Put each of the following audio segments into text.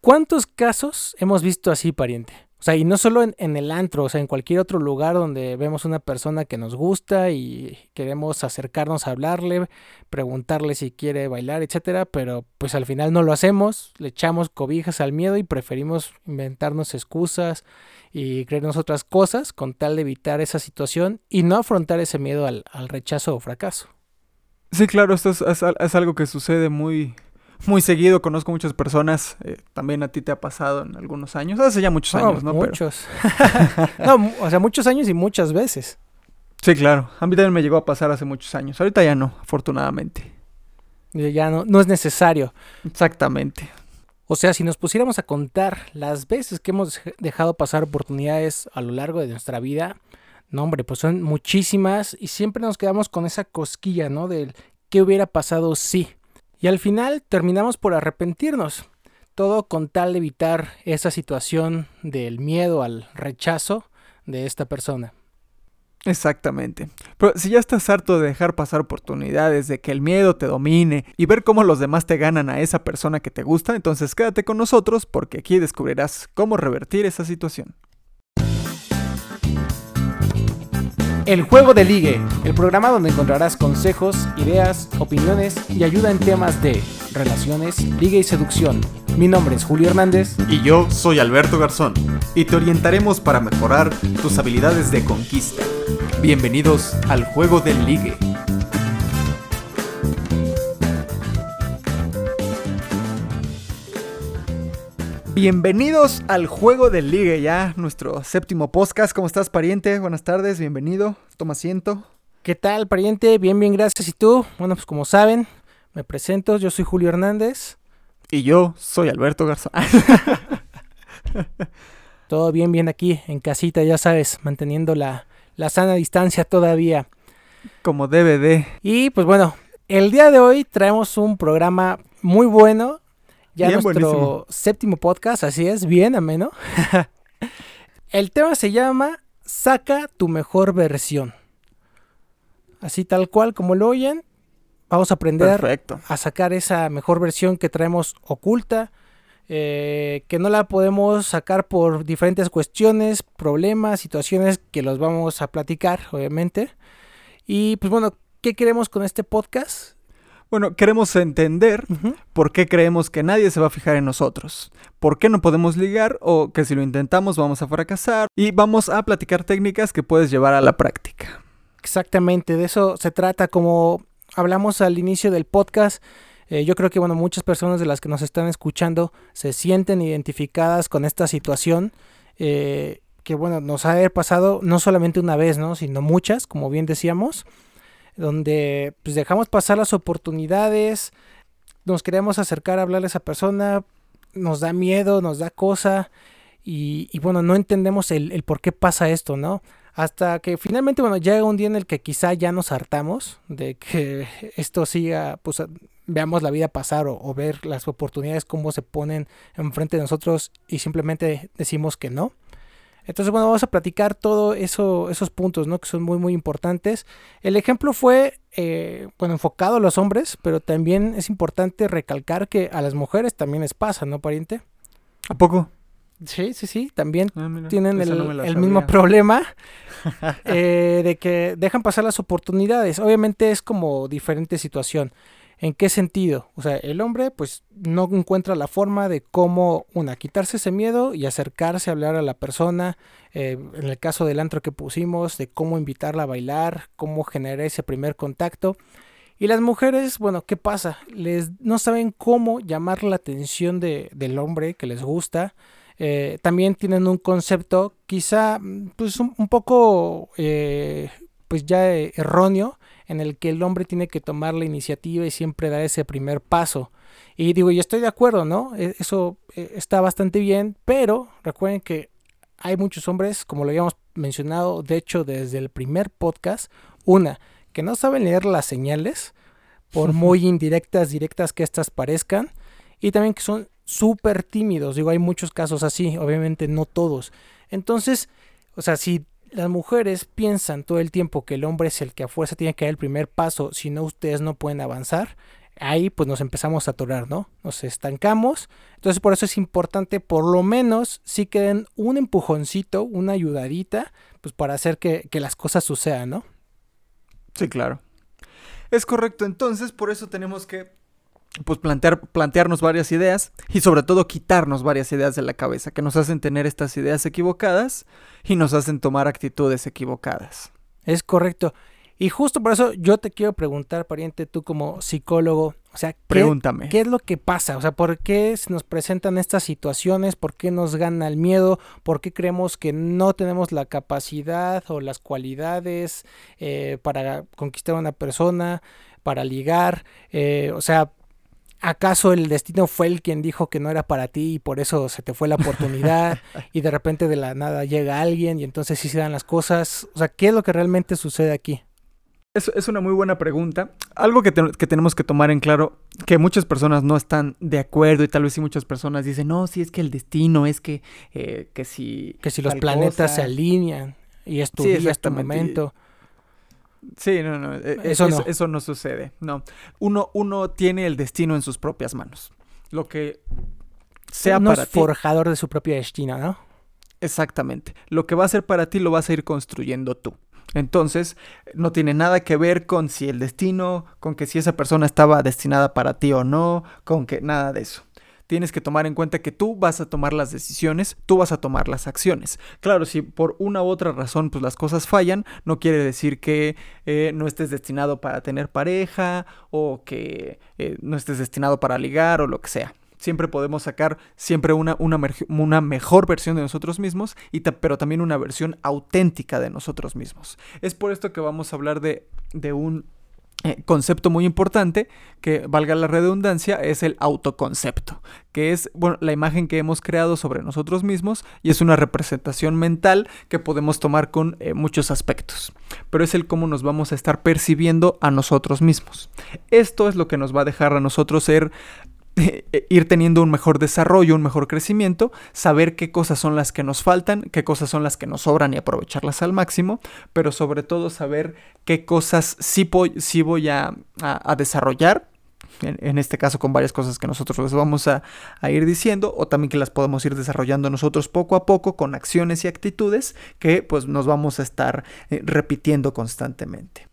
¿Cuántos casos hemos visto así, pariente? O sea, y no solo en, el antro, o sea, en cualquier otro lugar donde vemos una persona que nos gusta y queremos acercarnos a hablarle, preguntarle si quiere bailar, etcétera, pero pues al final no lo hacemos, le echamos cobijas al miedo y preferimos inventarnos excusas y creernos otras cosas con tal de evitar esa situación y no afrontar ese miedo al, rechazo o fracaso. Sí, claro, esto es algo que sucede muy, muy seguido, conozco muchas personas, eh, también a ti te ha pasado en algunos años, hace ya muchos años, ¿no? Muchos. no, o sea, muchos años y muchas veces. Sí, claro, a mí también me llegó a pasar hace muchos años, ahorita ya no, afortunadamente. Ya no, no es necesario. Exactamente. O sea, si nos pusiéramos a contar las veces que hemos dejado pasar oportunidades a lo largo de nuestra vida, no hombre, pues son muchísimas y siempre nos quedamos con esa cosquilla, ¿no? Del qué hubiera pasado si. Y al final terminamos por arrepentirnos. Todo con tal de evitar esa situación del miedo al rechazo de esta persona. Exactamente. Pero si ya estás harto de dejar pasar oportunidades, de que el miedo te domine y ver cómo los demás te ganan a esa persona que te gusta, entonces quédate con nosotros porque aquí descubrirás cómo revertir esa situación. El Juego de Ligue, el programa donde encontrarás consejos, ideas, opiniones y ayuda en temas de relaciones, ligue y seducción. Mi nombre es Julio Hernández. Y yo soy Alberto Garzón. Y te orientaremos para mejorar tus habilidades de conquista. Bienvenidos al Juego del Ligue. Bienvenidos al Juego del Ligue, ya nuestro séptimo podcast. ¿Cómo estás, pariente? Buenas tardes, bienvenido. Toma asiento. ¿Qué tal, pariente? Bien, bien, gracias. ¿Y tú? Bueno, pues como saben, me presento. Yo soy Julio Hernández. Y yo soy Alberto Garzón. Todo bien, bien aquí, en casita, ya sabes, manteniendo la, la sana distancia todavía. Como debe de. Y pues bueno, el día de hoy traemos un programa muy bueno ya nuestro séptimo podcast, así es, bien ameno. El tema se llama Saca tu mejor versión. Así tal cual como lo oyen, vamos a aprender a sacar esa mejor versión que traemos oculta, eh, que no la podemos sacar por diferentes cuestiones, problemas, situaciones que los vamos a platicar, obviamente. Y pues bueno, ¿qué queremos con este podcast? Bueno, queremos entender por qué creemos que nadie se va a fijar en nosotros, por qué no podemos ligar o que si lo intentamos vamos a fracasar y vamos a platicar técnicas que puedes llevar a la práctica. Exactamente, de eso se trata como hablamos al inicio del podcast. Eh, yo creo que bueno, muchas personas de las que nos están escuchando se sienten identificadas con esta situación. Eh, que bueno, nos ha pasado no solamente una vez, ¿no? sino muchas, como bien decíamos donde pues dejamos pasar las oportunidades, nos queremos acercar a hablarle a esa persona, nos da miedo, nos da cosa y, bueno, no entendemos el, por qué pasa esto, ¿no? Hasta que finalmente, bueno, llega un día en el que quizá ya nos hartamos de que esto siga, pues veamos la vida pasar o, o ver las oportunidades cómo se ponen enfrente de nosotros y simplemente decimos que no. Entonces, bueno, vamos a platicar todos eso, esos puntos, ¿no? Que son muy, muy importantes. El ejemplo fue, eh, bueno, enfocado a los hombres, pero también es importante recalcar que a las mujeres también les pasa, ¿no, pariente? ¿A poco? Sí, sí, sí, también ah, tienen el, mismo problema eh, de que dejan pasar las oportunidades. Obviamente es como diferente situación. ¿En qué sentido? O sea, el hombre pues no encuentra la forma de cómo, una, quitarse ese miedo y acercarse a hablar a la persona, eh, en el caso del antro que pusimos, de cómo invitarla a bailar, cómo generar ese primer contacto. Y las mujeres, bueno, ¿qué pasa? Les, no saben cómo llamar la atención de, del hombre que les gusta. Eh, también tienen un concepto quizá pues un, poco eh, pues ya erróneo en el que el hombre tiene que tomar la iniciativa y siempre dar ese primer paso. Y digo, yo estoy de acuerdo, ¿no? E, eso eh, está bastante bien, pero recuerden que hay muchos hombres, como lo habíamos mencionado, de hecho, desde el primer podcast, una, que no saben leer las señales, por muy indirectas, directas que éstas parezcan, y también que son súper tímidos. Digo, hay muchos casos así, obviamente no todos. Entonces, o sea, si las mujeres piensan todo el tiempo que el hombre es el que a fuerza tiene que dar el primer paso, si no ustedes no pueden avanzar. ahí pues nos empezamos a atorar, ¿no? Nos estancamos. Entonces por eso es importante por lo menos sí que den un empujoncito, una ayudadita, pues para hacer que, que las cosas sucedan, ¿no? Sí, claro. Es correcto, entonces por eso tenemos que pues plantear, plantearnos varias ideas y sobre todo quitarnos varias ideas de la cabeza que nos hacen tener estas ideas equivocadas y nos hacen tomar actitudes equivocadas. Es correcto. Y justo por eso yo te quiero preguntar, pariente, tú como psicólogo, o sea, ¿qué, Pregúntame. ¿qué es lo que pasa? O sea, ¿por qué se nos presentan estas situaciones? ¿Por qué nos gana el miedo? ¿Por qué creemos que no tenemos la capacidad o las cualidades eh, para conquistar a una persona, para ligar? Eh, o sea, ¿Acaso el destino fue el quien dijo que no era para ti y por eso se te fue la oportunidad y de repente de la nada llega alguien y entonces sí se dan las cosas? O sea, ¿qué es lo que realmente sucede aquí? Es, es una muy buena pregunta. Algo que, que, tenemos que tomar en claro, que muchas personas no están de acuerdo y tal vez sí muchas personas dicen, no, si es que el destino es que, eh, que si... Que si los planetas se alinean y es tu sí, este momento. Sí, no, no. E, eso, no. eso no sucede. No. Uno, uno tiene el destino en sus propias manos. Lo que sea uno para es forjador de su propio destino, ¿no? Exactamente. Lo que va a ser para ti lo vas a ir construyendo tú. Entonces, no tiene nada que ver con si el destino, con que si esa persona estaba destinada para ti o no, con que nada de eso tienes que tomar en cuenta que tú vas a tomar las decisiones, tú vas a tomar las acciones. Claro, si por una u otra razón pues las cosas fallan, no quiere decir que eh, no estés destinado para tener pareja o que eh, no estés destinado para ligar o lo que sea. Siempre podemos sacar siempre una, una, mejor versión de nosotros mismos, y pero también una versión auténtica de nosotros mismos. Es por esto que vamos a hablar de, de un eh, concepto muy importante, que valga la redundancia, es el autoconcepto, que es bueno, la imagen que hemos creado sobre nosotros mismos y es una representación mental que podemos tomar con eh, muchos aspectos, pero es el cómo nos vamos a estar percibiendo a nosotros mismos. Esto es lo que nos va a dejar a nosotros ser ir teniendo un mejor desarrollo, un mejor crecimiento, saber qué cosas son las que nos faltan, qué cosas son las que nos sobran y aprovecharlas al máximo, pero sobre todo saber qué cosas sí, voy a, desarrollar en, este caso con varias cosas que nosotros les vamos a, ir diciendo o también que las podemos ir desarrollando nosotros poco a poco con acciones y actitudes que pues nos vamos a estar eh, repitiendo constantemente.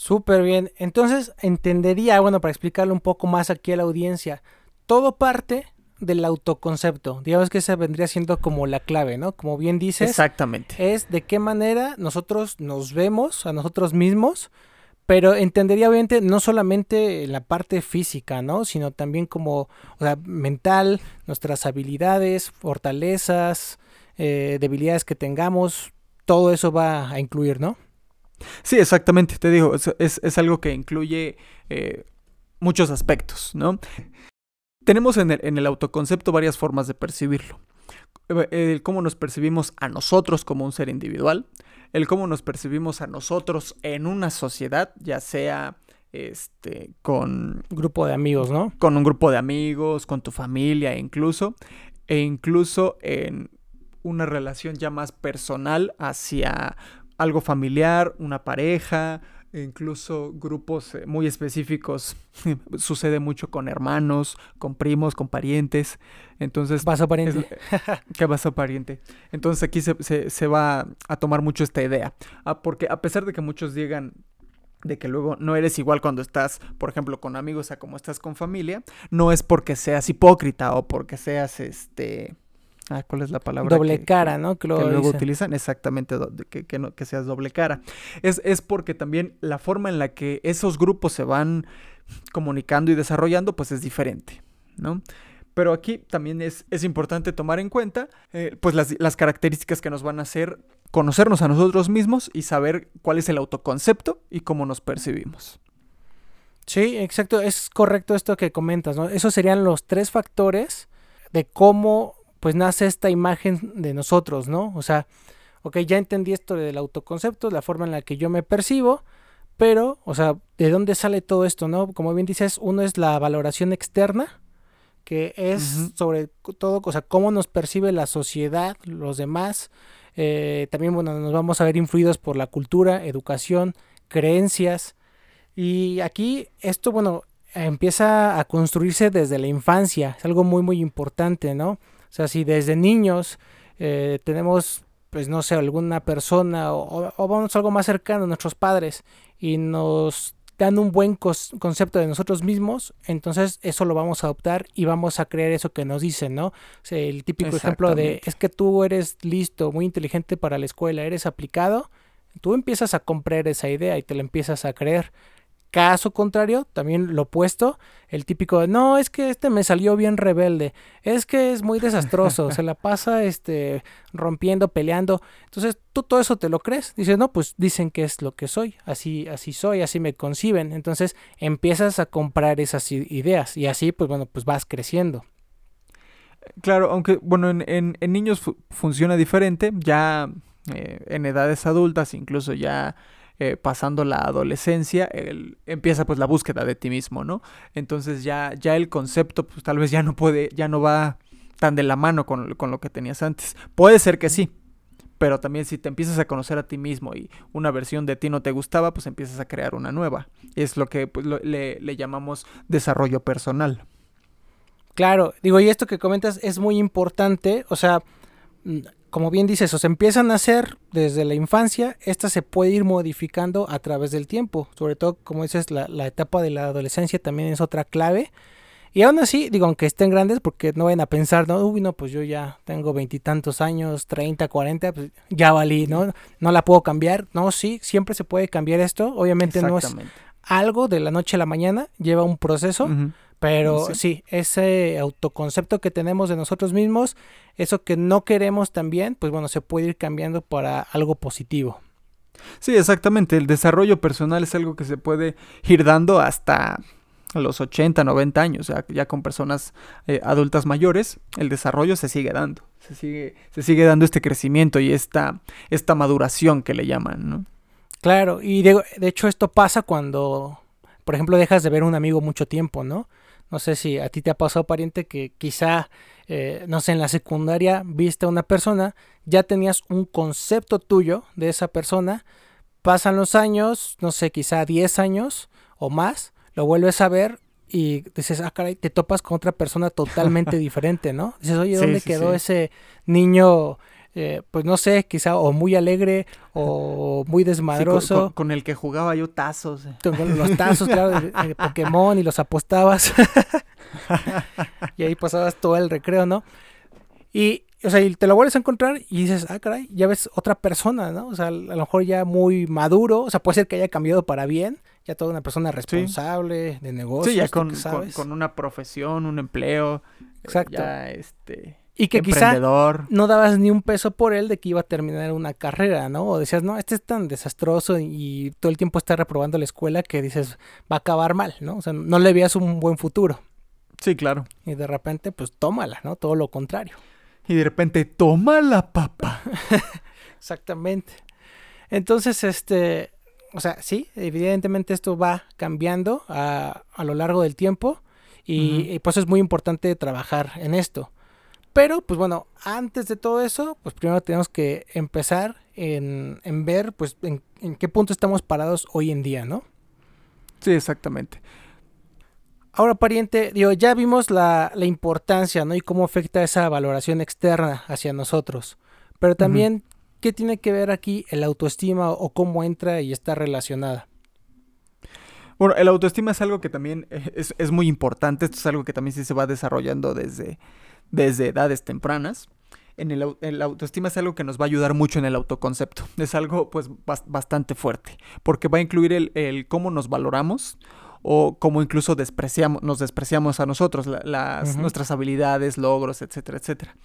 Súper bien. Entonces entendería, bueno, para explicarlo un poco más aquí a la audiencia, todo parte del autoconcepto. Digamos que esa vendría siendo como la clave, ¿no? Como bien dices. Exactamente. Es de qué manera nosotros nos vemos a nosotros mismos, pero entendería obviamente no solamente la parte física, ¿no? Sino también como, o sea, mental, nuestras habilidades, fortalezas, eh, debilidades que tengamos, todo eso va a incluir, ¿no? Sí, exactamente, te digo, es, algo que incluye eh, muchos aspectos, ¿no? Tenemos en el, autoconcepto varias formas de percibirlo. El cómo nos percibimos a nosotros como un ser individual, el cómo nos percibimos a nosotros en una sociedad, ya sea este con grupo de amigos, ¿no? Con un grupo de amigos, con tu familia incluso, e incluso en una relación ya más personal hacia algo familiar, una pareja, incluso grupos eh, muy específicos. Sucede mucho con hermanos, con primos, con parientes. Entonces. Vaso pariente. ¿Qué vaso pariente? Entonces aquí se, va a tomar mucho esta idea. Ah, porque a pesar de que muchos digan de que luego no eres igual cuando estás, por ejemplo, con amigos a como estás con familia, no es porque seas hipócrita o porque seas este Ah, ¿cuál es la palabra? Doble cara, ¿no? Que, luego utilizan exactamente que, que, no, que seas doble cara. Es, es porque también la forma en la que esos grupos se van comunicando y desarrollando, pues es diferente, ¿no? Pero aquí también es, es importante tomar en cuenta eh, pues las, las, características que nos van a hacer conocernos a nosotros mismos y saber cuál es el autoconcepto y cómo nos percibimos. Sí, exacto, es correcto esto que comentas, ¿no? Esos serían los tres factores de cómo pues nace esta imagen de nosotros, ¿no? O sea, ok, ya entendí esto del autoconcepto, la forma en la que yo me percibo, pero, o sea, ¿de dónde sale todo esto, no? Como bien dices, uno es la valoración externa, que es sobre todo, o sea, cómo nos percibe la sociedad, los demás. Eh, también, bueno, nos vamos a ver influidos por la cultura, educación, creencias. Y aquí, esto, bueno, empieza a construirse desde la infancia, es algo muy muy importante, ¿no? O sea, si desde niños eh, tenemos, pues no sé, alguna persona o, o, vamos algo más cercano, nuestros padres, y nos dan un buen concepto de nosotros mismos, entonces eso lo vamos a adoptar y vamos a creer eso que nos dicen, ¿no? el típico ejemplo de es que tú eres listo, muy inteligente para la escuela, eres aplicado, tú empiezas a comprar esa idea y te la empiezas a creer. Caso contrario, también lo opuesto, el típico no, es que este me salió bien rebelde, es que es muy desastroso, se la pasa este rompiendo, peleando. Entonces, tú todo eso te lo crees, dices, "No, pues dicen que es lo que soy, así así soy, así me conciben." Entonces, empiezas a comprar esas ideas y así pues bueno, pues vas creciendo. Claro, aunque bueno, en, en, niños funciona diferente, ya eh, en edades adultas, incluso ya eh, pasando la adolescencia, empieza pues la búsqueda de ti mismo, ¿no? Entonces ya, ya el concepto pues tal vez ya no puede, ya no va tan de la mano con, lo que tenías antes. Puede ser que sí, pero también si te empiezas a conocer a ti mismo y una versión de ti no te gustaba, pues empiezas a crear una nueva. Es lo que pues, le, le, llamamos desarrollo personal. Claro, digo, y esto que comentas es muy importante, o sea, como bien dices, o se empiezan a hacer desde la infancia, esta se puede ir modificando a través del tiempo. Sobre todo, como dices, la, etapa de la adolescencia también es otra clave. Y aún así, digo, aunque estén grandes, porque no vayan a pensar, no, uy, no, pues yo ya tengo veintitantos años, treinta, cuarenta, pues ya valí, ¿no? No la puedo cambiar. No, sí, siempre se puede cambiar esto. Obviamente no es algo de la noche a la mañana, lleva un proceso. Pero sí. ese autoconcepto que tenemos de nosotros mismos, eso que no queremos también, pues bueno, se puede ir cambiando para algo positivo. Sí, exactamente. El desarrollo personal es algo que se puede ir dando hasta los 80, 90 años, ya, con personas eh, adultas mayores, el desarrollo se sigue dando, se sigue, se sigue dando este crecimiento y esta, esta maduración que le llaman, ¿no? Claro, y de, de hecho esto pasa cuando, por ejemplo, dejas de ver a un amigo mucho tiempo, ¿no? No sé si a ti te ha pasado, pariente, que quizá, eh, no sé, en la secundaria viste a una persona, ya tenías un concepto tuyo de esa persona, pasan los años, no sé, quizá 10 años o más, lo vuelves a ver y dices, ah, caray, te topas con otra persona totalmente diferente, ¿no? Dices, oye, ¿dónde quedó ese niño eh, pues no sé, quizá o muy alegre o muy desmadroso. con, el que jugaba yo tazos. Con los tazos, claro, de, Pokémon y los apostabas. y ahí pasabas todo el recreo, ¿no? Y, o sea, y te lo vuelves a encontrar y dices, ah, caray, ya ves otra persona, ¿no? O sea, a lo mejor ya muy maduro, o sea, puede ser que haya cambiado para bien, ya toda una persona responsable de negocios. Sí, ya con, con, una profesión, un empleo. Exacto. Ya, este y que quizá no dabas ni un peso por él de que iba a terminar una carrera, ¿no? O decías, no, este es tan desastroso y todo el tiempo está reprobando la escuela que dices, va a acabar mal, ¿no? O sea, no le veías un buen futuro. Sí, claro. Y de repente, pues tómala, ¿no? Todo lo contrario. Y de repente, tómala, papá. Exactamente. Entonces, este, o sea, sí, evidentemente esto va cambiando a, a lo largo del tiempo y, y pues es muy importante trabajar en esto. Pero, pues bueno, antes de todo eso, pues primero tenemos que empezar en, ver, pues, en, qué punto estamos parados hoy en día, ¿no? Sí, exactamente. Ahora, pariente, digo, ya vimos la, importancia, ¿no? Y cómo afecta esa valoración externa hacia nosotros. Pero también, ¿qué tiene que ver aquí el autoestima o cómo entra y está relacionada? Bueno, el autoestima es algo que también es, es muy importante. Esto es algo que también sí se va desarrollando desde, desde edades tempranas. En el, autoestima es algo que nos va a ayudar mucho en el autoconcepto. Es algo pues bastante fuerte, porque va a incluir el, cómo nos valoramos o cómo incluso despreciamos, nos despreciamos a nosotros, las, nuestras habilidades, logros, etcétera, etcétera.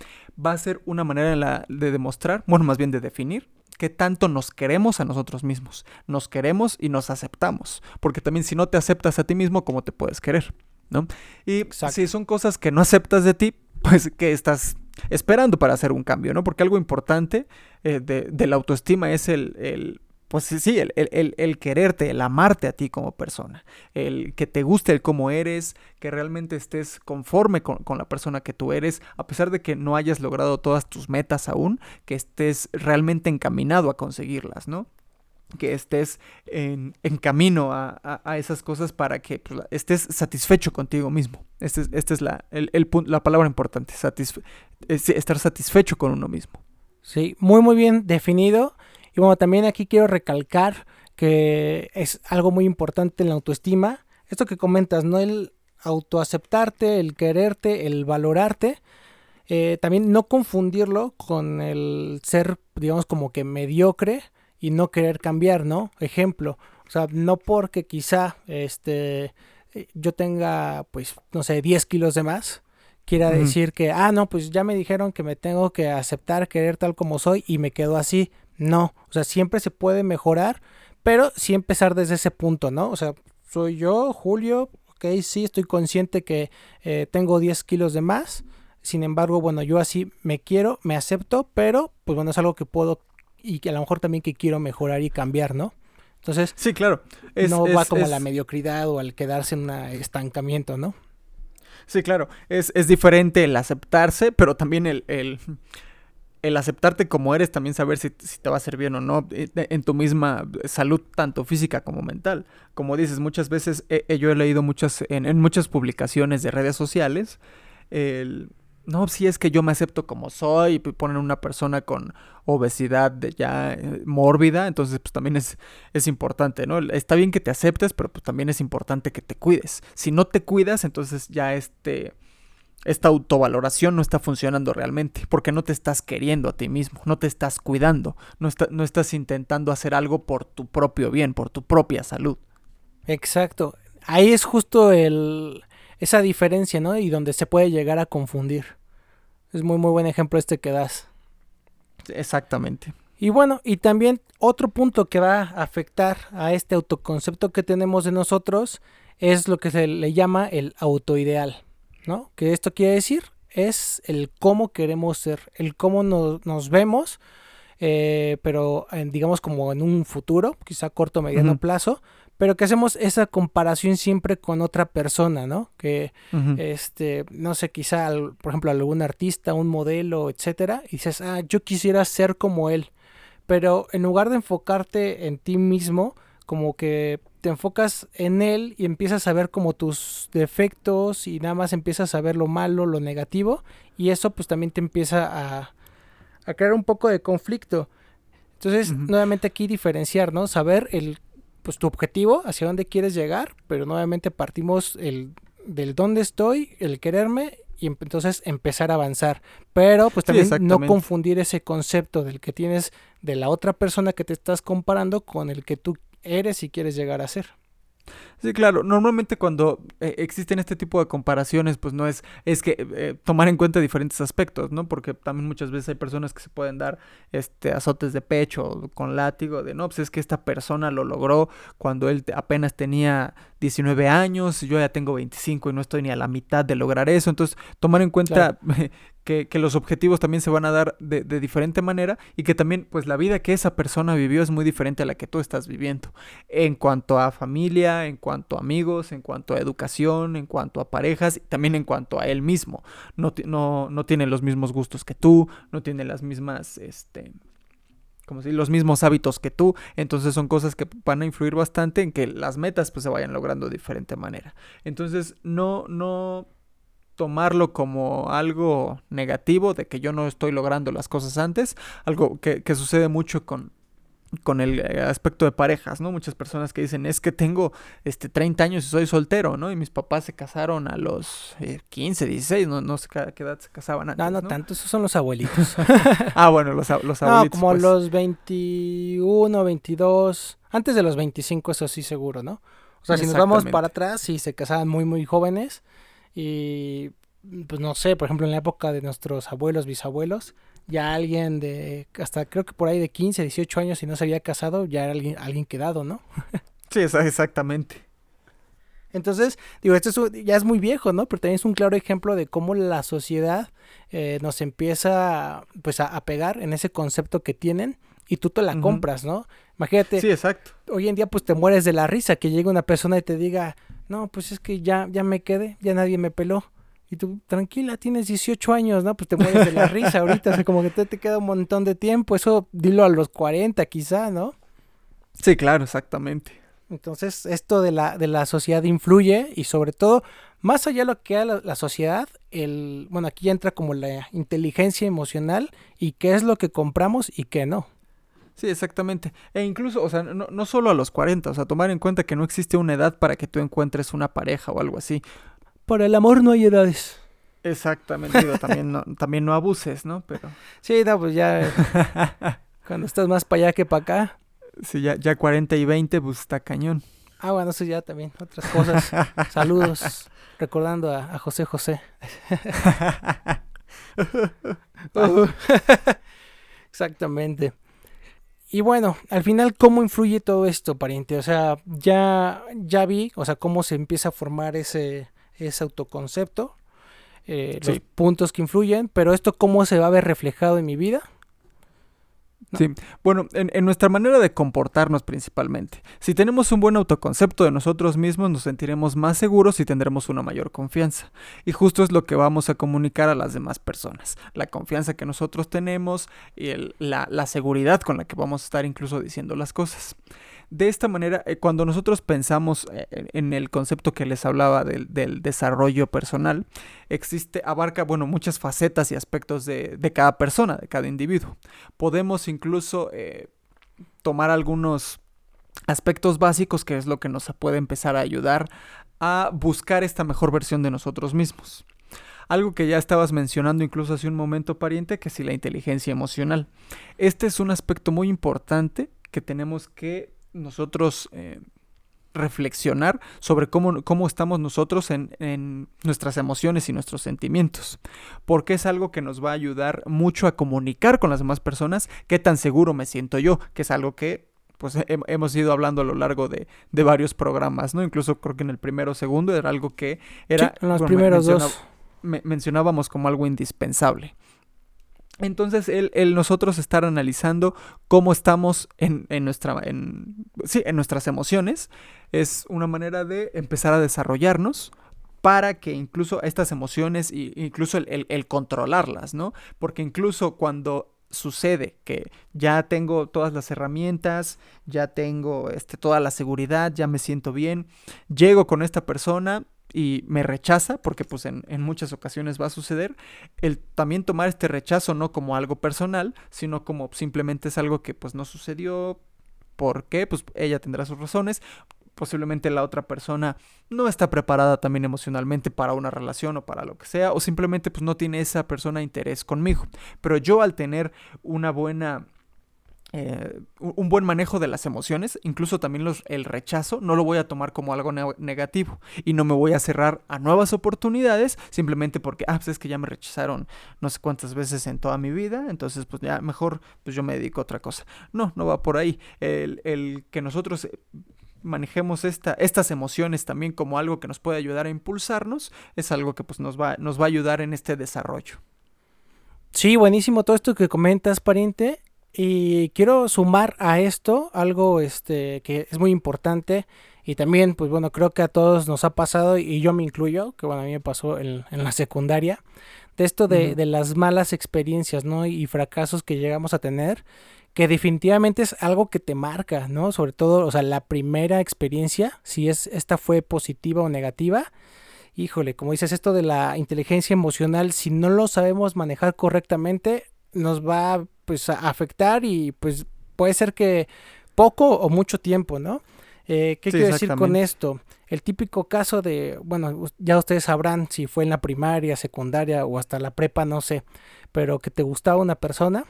Va a ser una manera de demostrar, bueno, más bien de definir qué tanto nos queremos a nosotros mismos. Nos queremos y nos aceptamos, porque también si no te aceptas a ti mismo, ¿cómo te puedes querer? ¿No? Y si son cosas que no aceptas de ti, pues que estás esperando para hacer un cambio, ¿no? Porque algo importante eh, de, la autoestima es el, el pues sí, el, el, el, quererte, el amarte a ti como persona, el que te guste el cómo eres, que realmente estés conforme con, con, la persona que tú eres, a pesar de que no hayas logrado todas tus metas aún, que estés realmente encaminado a conseguirlas, ¿no? Que estés en, camino a, esas cosas para que pues, estés satisfecho contigo mismo. Esta es, este es la, el, la palabra importante, estar satisfecho con uno mismo. Sí, muy muy bien definido. Y bueno, también aquí quiero recalcar que es algo muy importante en la autoestima. Esto que comentas, ¿no? El autoaceptarte, el quererte, el valorarte. Eh, también no confundirlo con el ser, digamos, como que mediocre y no querer cambiar, ¿no? Ejemplo, o sea, no porque quizá este eh, yo tenga, pues, no sé, 10 kilos de más, quiera decir que, ah, no, pues ya me dijeron que me tengo que aceptar, querer tal como soy y me quedo así. No, o sea, siempre se puede mejorar, pero sí empezar desde ese punto, ¿no? O sea, soy yo, Julio, ok, sí, estoy consciente que eh, tengo 10 kilos de más. Sin embargo, bueno, yo así me quiero, me acepto, pero pues bueno, es algo que puedo y que a lo mejor también que quiero mejorar y cambiar, ¿no? Entonces, sí, claro. no va como a la mediocridad o al quedarse en un estancamiento, ¿no? Sí, claro. Es, diferente el aceptarse, pero también el, el, aceptarte como eres, también saber si, te va a ser bien o no eh, en tu misma salud, tanto física como mental. Como dices, muchas veces yo he leído muchas, en, en muchas publicaciones de redes sociales, el no, si es que yo me acepto como soy, y ponen una persona con obesidad ya eh, mórbida, entonces pues también es, es importante, ¿no? Está bien que te aceptes, pero pues también es importante que te cuides. Si no te cuidas, entonces ya este, esta autovaloración no está funcionando realmente, porque no te estás queriendo a ti mismo, no te estás cuidando, no, no estás intentando hacer algo por tu propio bien, por tu propia salud. Exacto. Ahí es justo el esa diferencia, ¿no? Y donde se puede llegar a confundir. Es muy muy buen ejemplo este que das. Exactamente. Y bueno, y también otro punto que va a afectar a este autoconcepto que tenemos de nosotros es lo que se le llama el autoideal, ¿no? Que esto quiere decir es el cómo queremos ser, el cómo nos, vemos, eh, pero digamos como en un futuro, quizá corto o mediano plazo, pero que hacemos esa comparación siempre con otra persona, ¿no? Que, este, no sé, quizá, por ejemplo, algún artista, un modelo, etcétera, y dices, ah, yo quisiera ser como él, pero en lugar de enfocarte en ti mismo, como que te enfocas en él y empiezas a ver como tus defectos y nada más empiezas a ver lo malo, lo negativo, y eso pues también te empieza a, a crear un poco de conflicto. Entonces, nuevamente aquí diferenciar, ¿no? Saber el pues tu objetivo, hacia dónde quieres llegar, pero nuevamente partimos el, del dónde estoy, el quererme y entonces empezar a avanzar. Pero pues también no confundir ese concepto del que tienes de la otra persona que te estás comparando con el que tú eres y quieres llegar a ser. Sí, claro. Normalmente cuando eh, existen este tipo de comparaciones, pues no es, es que eh, tomar en cuenta diferentes aspectos, ¿no? Porque también muchas veces hay personas que se pueden dar este azotes de pecho con látigo de no, pues es que esta persona lo logró cuando él apenas tenía 19 años, yo ya tengo 25 y no estoy ni a la mitad de lograr eso. Entonces, tomar en cuenta que, los objetivos también se van a dar de, diferente manera y que también, pues, la vida que esa persona vivió es muy diferente a la que tú estás viviendo. En cuanto a familia, en cuanto a amigos, en cuanto a educación, en cuanto a parejas y también en cuanto a él mismo. No, no, no tiene los mismos gustos que tú, no tiene las mismas, este como si los mismos hábitos que tú, entonces son cosas que van a influir bastante en que las metas pues se vayan logrando de diferente manera. Entonces, no no tomarlo como algo negativo de que yo no estoy logrando las cosas antes, algo que, que sucede mucho con con el eh, aspecto de parejas, ¿no? Muchas personas que dicen, es que tengo este 30 años y soy soltero, ¿no? Y mis papás se casaron a los 15, eh, 16, no, no sé a qué edad se casaban No, no, tanto, esos son los abuelitos. ah, bueno, los, los abuelitos. No, como pues. los 21, 22, antes de los 25, eso sí seguro, ¿no? O sea, si nos vamos para atrás, sí, se casaban muy, muy jóvenes y, pues no sé, por ejemplo, en la época de nuestros abuelos, bisabuelos, ya alguien de, hasta creo que por ahí de 15, 18 años, si no se había casado, ya era alguien, alguien quedado, ¿no? sí, exactamente. Entonces, digo, esto ya es muy viejo, ¿no? Pero también es un claro ejemplo de cómo la sociedad eh, nos empieza pues a, pegar en ese concepto que tienen y tú te la compras, ¿no? Imagínate. Sí, exacto. Hoy en día pues te mueres de la risa que llegue una persona y te diga, no, pues es que ya, ya me quedé, ya nadie me peló. Y tú, tranquila, tienes 18 años, ¿no? Pues te mueres de la risa ahorita, o sea, como que te, te queda un montón de tiempo, eso dilo a los 40 quizá, ¿no? Sí, claro, exactamente. Entonces, esto de la, de la sociedad influye y sobre todo, más allá de lo que haga la, sociedad, el, bueno, aquí entra como la inteligencia emocional y qué es lo que compramos y qué no. Sí, exactamente. E incluso, o sea, no, no solo a los 40, o sea, tomar en cuenta que no existe una edad para que tú encuentres una pareja o algo así. Para el amor no hay edades. Exactamente, digo, también no, también no abuses, ¿no? Pero... Sí, no, pues ya cuando estás más para allá que para acá. Sí, ya, ya 40 y 20, pues está cañón. Ah, bueno, eso ya también, otras cosas. Saludos, recordando a, José José. Exactamente. Y bueno, al final, ¿cómo influye todo esto, pariente? O sea, ya, ya vi, o sea, cómo se empieza a formar ese, ese autoconcepto, eh, los puntos que influyen, pero esto cómo se va a ver reflejado en mi vida. Sí, bueno, en, nuestra manera de comportarnos principalmente. Si tenemos un buen autoconcepto de nosotros mismos, nos sentiremos más seguros y tendremos una mayor confianza. Y justo es lo que vamos a comunicar a las demás personas. La confianza que nosotros tenemos y la, la seguridad con la que vamos a estar incluso diciendo las cosas. De esta manera, eh, cuando nosotros pensamos eh, en el concepto que les hablaba del, desarrollo personal, existe, abarca, bueno, muchas facetas y aspectos de, cada persona, de cada individuo. Podemos incluso eh, tomar algunos aspectos básicos que es lo que nos puede empezar a ayudar a buscar esta mejor versión de nosotros mismos. Algo que ya estabas mencionando incluso hace un momento, pariente, que es la inteligencia emocional. Este es un aspecto muy importante que tenemos que nosotros eh, reflexionar sobre cómo, cómo estamos nosotros en, en, nuestras emociones y nuestros sentimientos. Porque es algo que nos va a ayudar mucho a comunicar con las demás personas qué tan seguro me siento yo, que es algo que pues hemos ido hablando a lo largo de, de, varios programas, ¿no? Incluso creo que en el primero o segundo era algo que era... en los primeros dos. mencionábamos como algo indispensable. Entonces, el, nosotros estar analizando cómo estamos en, nuestra, en, en nuestras emociones es una manera de empezar a desarrollarnos para que incluso estas emociones, e incluso el, el controlarlas, ¿no? Porque incluso cuando sucede que ya tengo todas las herramientas, ya tengo este, toda la seguridad, ya me siento bien, llego con esta persona y me rechaza, porque pues en, muchas ocasiones va a suceder, el también tomar este rechazo no como algo personal, sino como simplemente es algo que pues no sucedió, ¿por qué? Pues ella tendrá sus razones, posiblemente la otra persona no está preparada también emocionalmente para una relación o para lo que sea, o simplemente pues no tiene esa persona interés conmigo. Pero yo al tener una buena eh, un buen manejo de las emociones, incluso también los, el rechazo, no lo voy a tomar como algo negativo y no me voy a cerrar a nuevas oportunidades simplemente porque, ah, pues es que ya me rechazaron no sé cuántas veces en toda mi vida, entonces pues ya mejor pues yo me dedico a otra cosa. No, no va por ahí. El, que nosotros manejemos esta, estas emociones también como algo que nos puede ayudar a impulsarnos, es algo que pues nos va, nos va a ayudar en este desarrollo. Sí, buenísimo todo esto que comentas, pariente. Y quiero sumar a esto algo este, que es muy importante y también, pues bueno, creo que a todos nos ha pasado y yo me incluyo, que bueno, a mí me pasó en, la secundaria, de esto de, de, las malas experiencias, ¿no? Y fracasos que llegamos a tener, que definitivamente es algo que te marca, ¿no? Sobre todo, o sea, la primera experiencia, si es esta fue positiva o negativa, híjole, como dices, esto de la inteligencia emocional, si no lo sabemos manejar correctamente, nos va pues afectar y pues puede ser que poco o mucho tiempo, ¿no? Eh, ¿Qué quiero decir con esto? El típico caso de, bueno, ya ustedes sabrán si fue en la primaria, secundaria o hasta la prepa, no sé, pero que te gustaba una persona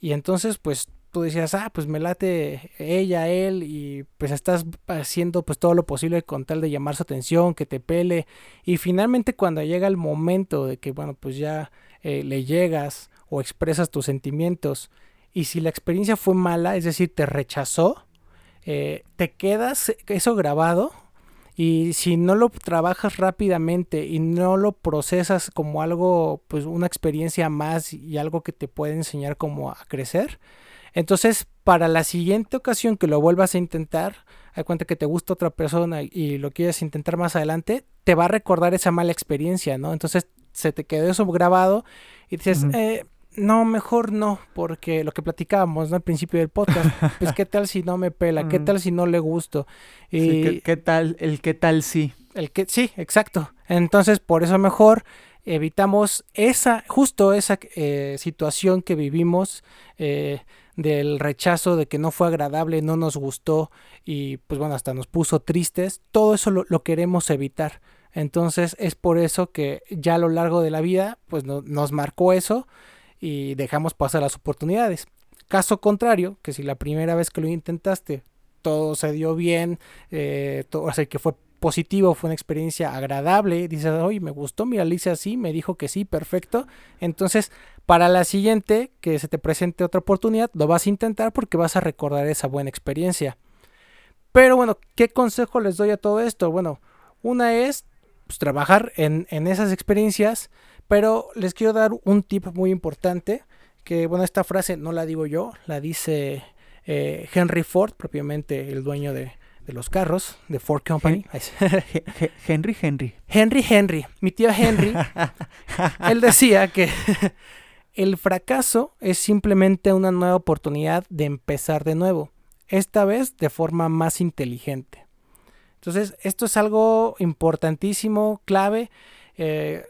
y entonces pues tú decías, ah, pues me late ella, él y pues estás haciendo pues todo lo posible con tal de llamar su atención, que te pele y finalmente cuando llega el momento de que, bueno, pues ya eh, le llegas o expresas tus sentimientos y si la experiencia fue mala, es decir, te rechazó, eh, te quedas eso grabado y si no lo trabajas rápidamente y no lo procesas como algo, pues una experiencia más y algo que te puede enseñar como a crecer, entonces para la siguiente ocasión que lo vuelvas a intentar, hay cuenta que te gusta otra persona y lo quieres intentar más adelante, te va a recordar esa mala experiencia, ¿no? Entonces se te quedó eso grabado y dices, eh, no, mejor no, porque lo que platicábamos al principio del podcast, pues qué tal si no me pela, qué tal si no le gusto. Y ¿qué, tal, el qué tal si. El que, sí, exacto. Entonces, por eso mejor evitamos esa, justo esa eh, situación que vivimos eh, del rechazo, de que no fue agradable, no nos gustó y pues bueno, hasta nos puso tristes. Todo eso lo, queremos evitar. Entonces es por eso que ya a lo largo de la vida pues nos marcó eso y dejamos pasar las oportunidades. Caso contrario, que si la primera vez que lo intentaste todo se dio bien, eh, todo, o sea, que fue positivo, fue una experiencia agradable, dices, oye, me gustó, mira, le hice así, me dijo que sí, perfecto. Entonces, para la siguiente, que se te presente otra oportunidad, lo vas a intentar porque vas a recordar esa buena experiencia. Pero bueno, ¿qué consejo les doy a todo esto? Bueno, una es pues, trabajar en, en esas experiencias, pero les quiero dar un tip muy importante, que bueno, esta frase no la digo yo, la dice eh, Henry Ford, propiamente el dueño de, los carros, de Ford Company. Henry Henry. Henry Henry. Mi tío Henry, él decía que el fracaso es simplemente una nueva oportunidad de empezar de nuevo, esta vez de forma más inteligente. Entonces, esto es algo importantísimo, clave. Eh,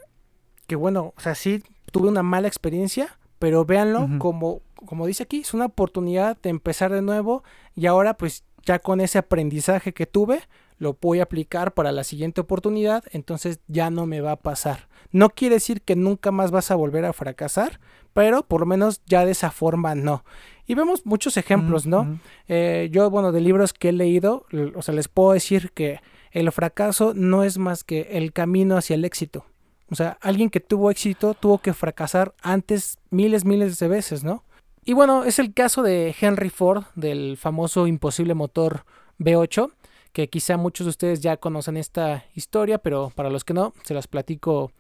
que bueno, o sea, sí tuve una mala experiencia, pero véanlo como, como dice aquí, es una oportunidad de empezar de nuevo y ahora pues ya con ese aprendizaje que tuve, lo voy a aplicar para la siguiente oportunidad, entonces ya no me va a pasar. No quiere decir que nunca más vas a volver a fracasar, pero por lo menos ya de esa forma no. Y vemos muchos ejemplos, ¿no? Eh, yo, bueno, de libros que he leído, o sea, les puedo decir que el fracaso no es más que el camino hacia el éxito. O sea, alguien que tuvo éxito tuvo que fracasar antes miles, miles de veces, ¿no? Y bueno, es el caso de Henry Ford, del famoso imposible motor V8, que quizá muchos de ustedes ya conocen esta historia, pero para los que no, se las platico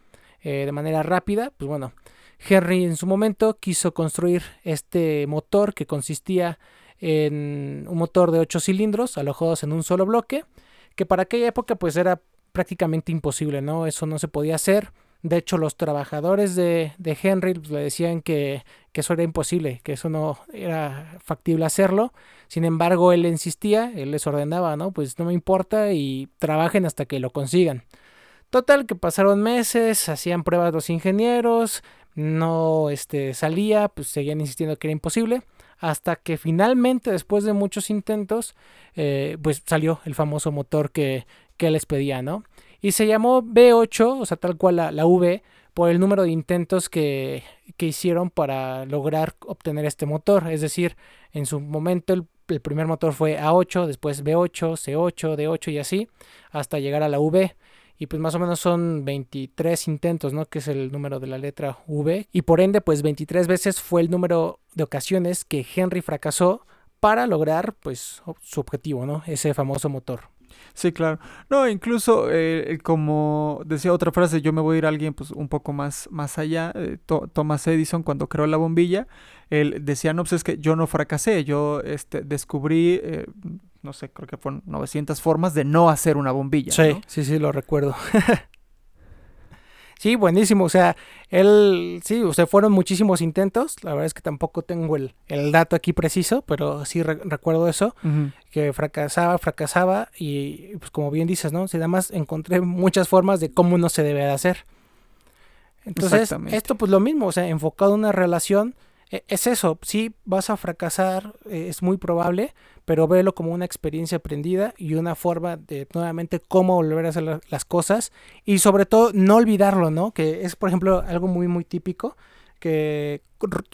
eh, de manera rápida. Pues bueno, Henry en su momento quiso construir este motor que consistía en un motor de 8 cilindros alojados en un solo bloque, que para aquella época pues era prácticamente imposible, ¿no? Eso no se podía hacer. De hecho, los trabajadores de, Henry pues, le decían que, eso era imposible, que eso no era factible hacerlo. Sin embargo, él insistía, él les ordenaba, ¿no? Pues no me importa y trabajen hasta que lo consigan. Total, que pasaron meses, hacían pruebas los ingenieros, no este, salía, pues seguían insistiendo que era imposible. Hasta que finalmente, después de muchos intentos, eh, pues salió el famoso motor que, que les pedía, ¿no? Y se llamó B8, o sea, tal cual la, V, por el número de intentos que, que, hicieron para lograr obtener este motor. Es decir, en su momento el, primer motor fue A8, después B8, C8, D8 y así, hasta llegar a la V. Y pues más o menos son 23 intentos, ¿no? Que es el número de la letra V. Y por ende, pues 23 veces fue el número de ocasiones que Henry fracasó para lograr, pues, su objetivo, ¿no? Ese famoso motor. Sí, claro. No, incluso eh, como decía otra frase, yo me voy a ir a alguien pues un poco más, más allá. Eh, Thomas Edison cuando creó la bombilla, él decía, no, pues es que yo no fracasé, yo este, descubrí, eh, no sé, creo que fueron 900 formas de no hacer una bombilla. Sí, sí, sí, lo recuerdo. Sí, buenísimo. O sea, él, sí, o sea, fueron muchísimos intentos. La verdad es que tampoco tengo el, dato aquí preciso, pero sí recuerdo eso, que fracasaba, fracasaba y pues como bien dices, ¿no? Sí, además encontré muchas formas de cómo no se debe de hacer. Entonces, esto pues lo mismo, o sea, enfocado en una relación, es eso, sí vas a fracasar, eh, es muy probable, pero velo como una experiencia aprendida y una forma de nuevamente cómo volver a hacer las cosas y sobre todo no olvidarlo, ¿no? Que es por ejemplo algo muy muy típico que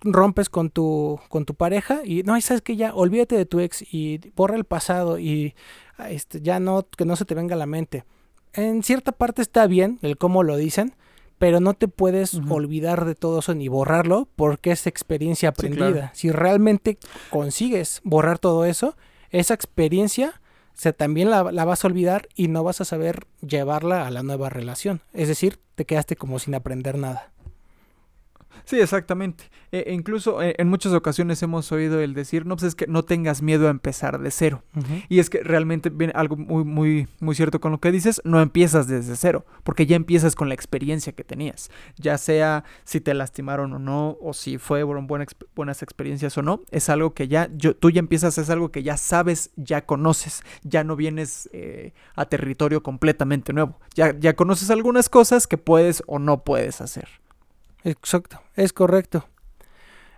rompes con tu con tu pareja y no, sabes que ya olvídate de tu ex y borra el pasado y ah, este ya no que no se te venga a la mente. En cierta parte está bien el cómo lo dicen, pero no te puedes olvidar de todo eso ni borrarlo porque es experiencia aprendida. Si realmente consigues borrar todo eso, esa experiencia se, también la, vas a olvidar y no vas a saber llevarla a la nueva relación. Es decir, te quedaste como sin aprender nada. Sí, exactamente. E, e incluso eh, en muchas ocasiones hemos oído el decir, no, pues es que no tengas miedo a empezar de cero. Y es que realmente viene algo muy, muy, muy cierto con lo que dices, no empiezas desde cero, porque ya empiezas con la experiencia que tenías. Ya sea si te lastimaron o no, o si fueron buenas, buenas experiencias o no, es algo que ya, yo, tú ya empiezas, es algo que ya sabes, ya conoces, ya no vienes eh, a territorio completamente nuevo. Ya, ya conoces algunas cosas que puedes o no puedes hacer. Exacto, es correcto.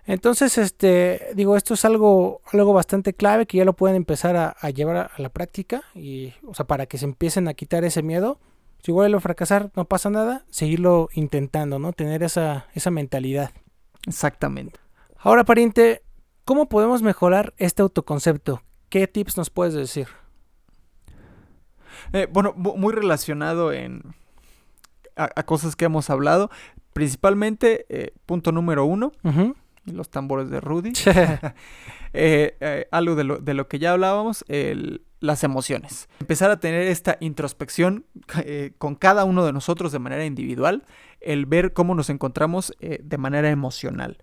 Entonces, este, digo, esto es algo, algo bastante clave que ya lo pueden empezar a, llevar a, la práctica y, o sea, para que se empiecen a quitar ese miedo. Si vuelve a fracasar, no pasa nada, seguirlo intentando, ¿no? Tener esa, esa mentalidad. Exactamente. Ahora, pariente, ¿cómo podemos mejorar este autoconcepto? ¿Qué tips nos puedes decir? Eh, bueno, muy relacionado en a, cosas que hemos hablado, Principalmente, eh, punto número uno, los tambores de Rudy. Eh, eh, algo de lo, de lo, que ya hablábamos, las emociones. Empezar a tener esta introspección con cada uno de nosotros de manera individual, el ver cómo nos encontramos de manera emocional.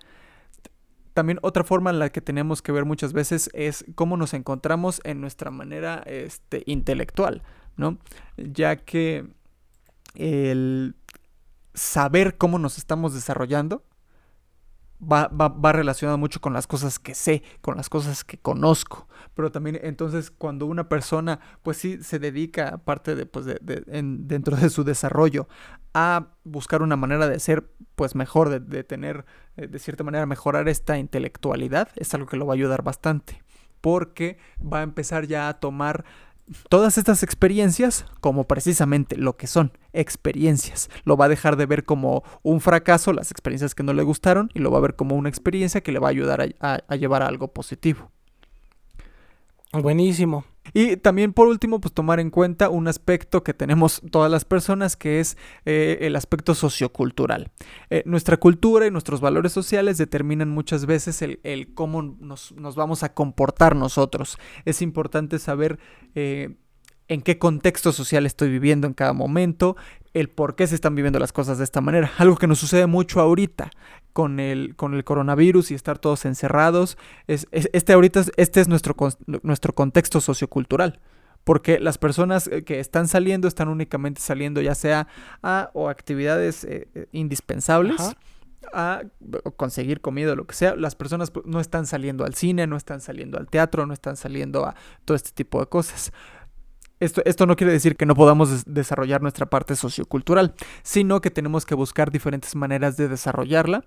También otra forma en la que tenemos que ver muchas veces es cómo nos encontramos en nuestra manera este, intelectual, ¿no? Ya que el saber cómo nos estamos desarrollando va, va, relacionado mucho con las cosas que sé, con las cosas que conozco. Pero también entonces cuando una persona pues sí se dedica, aparte de, pues de, dentro de su desarrollo, a buscar una manera de ser pues mejor, de, de tener eh, de cierta manera mejorar esta intelectualidad, es algo que lo va a ayudar bastante. Porque va a empezar ya a tomar todas estas experiencias como precisamente lo que son experiencias. Lo va a dejar de ver como un fracaso, las experiencias que no le gustaron, y lo va a ver como una experiencia que le va a ayudar a, llevar a algo positivo. Buenísimo. Y también por último, pues tomar en cuenta un aspecto que tenemos todas las personas, que es eh, el aspecto sociocultural. Eh, nuestra cultura y nuestros valores sociales determinan muchas veces el, cómo nos, vamos a comportar nosotros. Es importante saber eh, en qué contexto social estoy viviendo en cada momento, el por qué se están viviendo las cosas de esta manera. Algo que nos sucede mucho ahorita con el, con el coronavirus y estar todos encerrados. Es, este ahorita este es nuestro, nuestro contexto sociocultural. Porque las personas eh, que están saliendo están únicamente saliendo ya sea a o actividades eh, eh, indispensables. a conseguir comida o lo que sea, las personas pues, no están saliendo al cine, no están saliendo al teatro, no están saliendo a todo este tipo de cosas. Esto, esto, no quiere decir que no podamos desarrollar nuestra parte sociocultural, sino que tenemos que buscar diferentes maneras de desarrollarla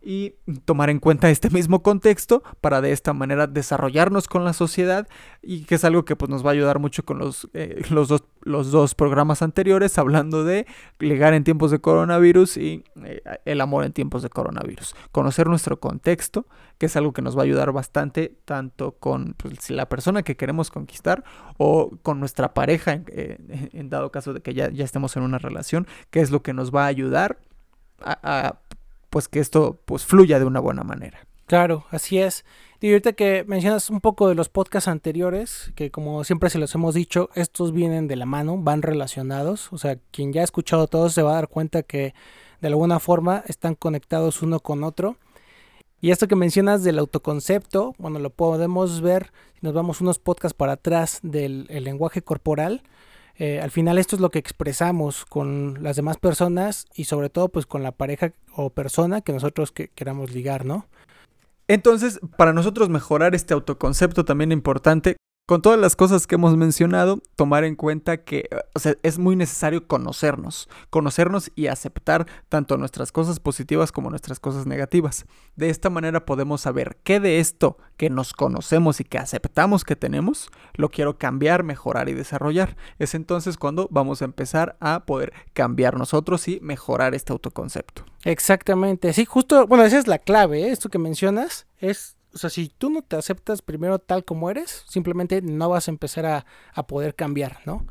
y tomar en cuenta este mismo contexto para de esta manera desarrollarnos con la sociedad y que es algo que pues nos va a ayudar mucho con los, eh, los, dos, los dos programas anteriores hablando de ligar en tiempos de coronavirus y eh, el amor en tiempos de coronavirus. Conocer nuestro contexto, que es algo que nos va a ayudar bastante tanto con pues, la persona que queremos conquistar o con nuestra pareja en, eh, dado caso de que ya, ya estemos en una relación, que es lo que nos va a ayudar a pues que esto pues fluya de una buena manera. Claro, así es. Y ahorita que mencionas un poco de los podcasts anteriores, que como siempre se los hemos dicho, estos vienen de la mano, van relacionados. O sea, quien ya ha escuchado todos se va a dar cuenta que de alguna forma están conectados uno con otro. Y esto que mencionas del autoconcepto, bueno, lo podemos ver si nos vamos unos podcasts para atrás del lenguaje corporal. Eh, al final esto es lo que expresamos con las demás personas y sobre todo pues con la pareja o persona que nosotros queramos ligar, ¿no? Entonces, para nosotros mejorar este autoconcepto también importante, con todas las cosas que hemos mencionado, tomar en cuenta que es muy necesario conocernos, conocernos y aceptar tanto nuestras cosas positivas como nuestras cosas negativas. De esta manera podemos saber qué de esto que nos conocemos y que aceptamos que tenemos, lo quiero cambiar, mejorar y desarrollar. Es entonces cuando vamos a empezar a poder cambiar nosotros y mejorar este autoconcepto. Exactamente, sí, justo, bueno, esa es la clave, ¿eh? esto que mencionas es o sea, si tú no te aceptas primero tal como eres, simplemente no vas a empezar a, poder cambiar, ¿no?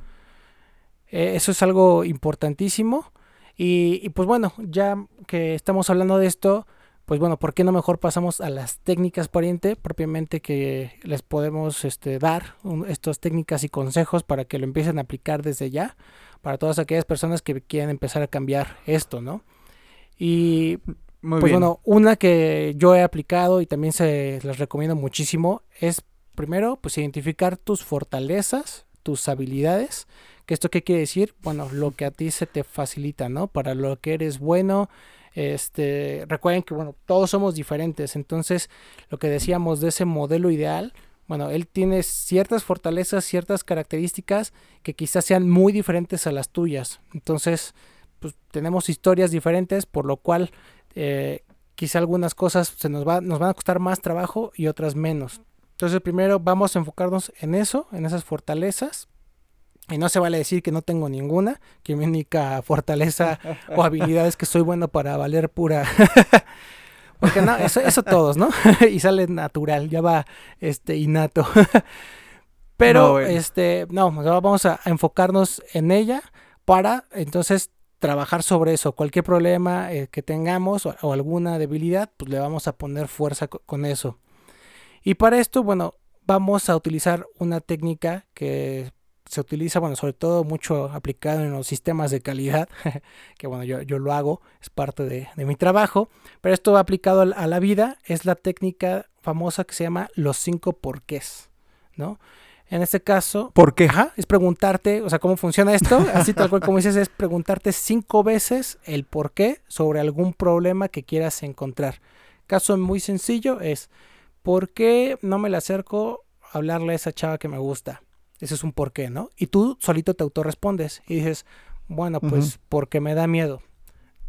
Eh, eso es algo importantísimo. Y, pues bueno, ya que estamos hablando de esto, pues bueno, ¿por qué no mejor pasamos a las técnicas pariente propiamente que les podemos este, dar estas técnicas y consejos para que lo empiecen a aplicar desde ya para todas aquellas personas que quieren empezar a cambiar esto, ¿no? Y pues bueno, una que yo he aplicado y también se las recomiendo muchísimo es primero, pues identificar tus fortalezas, tus habilidades. ¿Que esto qué quiere decir? Bueno, lo que a ti se te facilita, ¿no? Para lo que eres bueno. Este, recuerden que, bueno, todos somos diferentes. Entonces, lo que decíamos de ese modelo ideal, bueno, él tiene ciertas fortalezas, ciertas características que quizás sean muy diferentes a las tuyas. Entonces, pues tenemos historias diferentes, por lo cual eh, quizá algunas cosas se nos, va, nos van a costar más trabajo y otras menos. Entonces, primero vamos a enfocarnos en eso, en esas fortalezas. Y no se vale decir que no tengo ninguna, que mi única fortaleza o habilidad es que soy bueno para valer pura Porque no, eso, eso todos, ¿no? y sale natural, ya va este innato. Pero, este, no, vamos a enfocarnos en ella para entonces trabajar sobre eso. Cualquier problema eh, que tengamos o, alguna debilidad, pues le vamos a poner fuerza con eso. Y para esto, bueno, vamos a utilizar una técnica que se utiliza, bueno, sobre todo mucho aplicado en los sistemas de calidad, que bueno, yo, yo, lo hago, es parte de, mi trabajo, pero esto va aplicado a la vida, es la técnica famosa que se llama los cinco porqués, ¿no? En este caso, ¿por qué? es preguntarte, o sea, cómo funciona esto, así tal cual como dices, es preguntarte cinco veces el por qué sobre algún problema que quieras encontrar. Caso muy sencillo es, ¿por qué no me le acerco a hablarle a esa chava que me gusta? Ese es un por qué, ¿no? Y tú solito te autorrespondes y dices, bueno, pues porque me da miedo.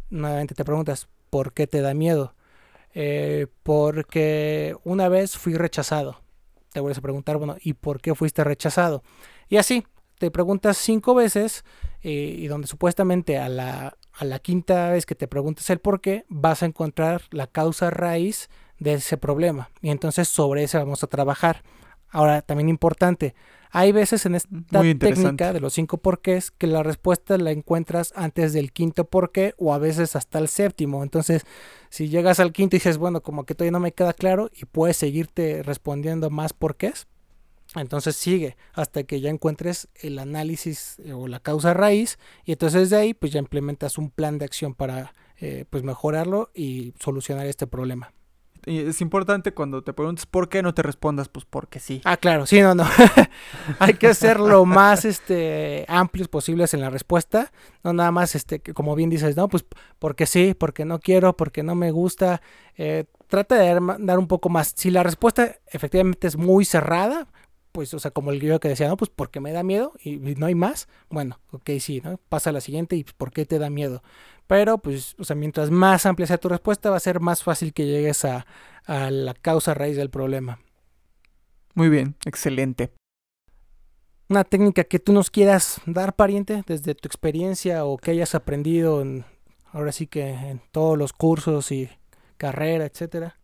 Nuevamente te preguntas, ¿por qué te da miedo? Eh, porque una vez fui rechazado. Te vuelves a preguntar, bueno, ¿y por qué fuiste rechazado? Y así, te preguntas cinco veces eh, y donde supuestamente a la, a la quinta vez que te preguntes el por qué, vas a encontrar la causa raíz de ese problema. Y entonces sobre eso vamos a trabajar. Ahora, también importante, hay veces en esta técnica de los cinco porqués que la respuesta la encuentras antes del quinto porqué o a veces hasta el séptimo. Entonces, si llegas al quinto y dices, bueno, como que todavía no me queda claro y puedes seguirte respondiendo más porqués, entonces sigue hasta que ya encuentres el análisis eh, o la causa raíz y entonces de ahí pues ya implementas un plan de acción para eh, pues mejorarlo y solucionar este problema. Es importante cuando te preguntes por qué no te respondas, pues porque sí. Ah, claro, sí, no, no. Hay que ser lo más este, amplios posibles en la respuesta. No nada más, este, como bien dices, no, pues porque sí, porque no quiero, porque no me gusta. Eh, trata de dar, un poco más. Si la respuesta efectivamente es muy cerrada, pues, o sea, como el guion que decía, no, pues porque me da miedo y, no hay más. Bueno, ok, sí, ¿no? Pasa a la siguiente y ¿por qué te da miedo? Pero, pues, o sea, mientras más amplia sea tu respuesta, va a ser más fácil que llegues a, la causa raíz del problema. Muy bien, excelente. Una técnica que tú nos quieras dar, pariente, desde tu experiencia o que hayas aprendido en, ahora sí que en todos los cursos y carrera, etcétera.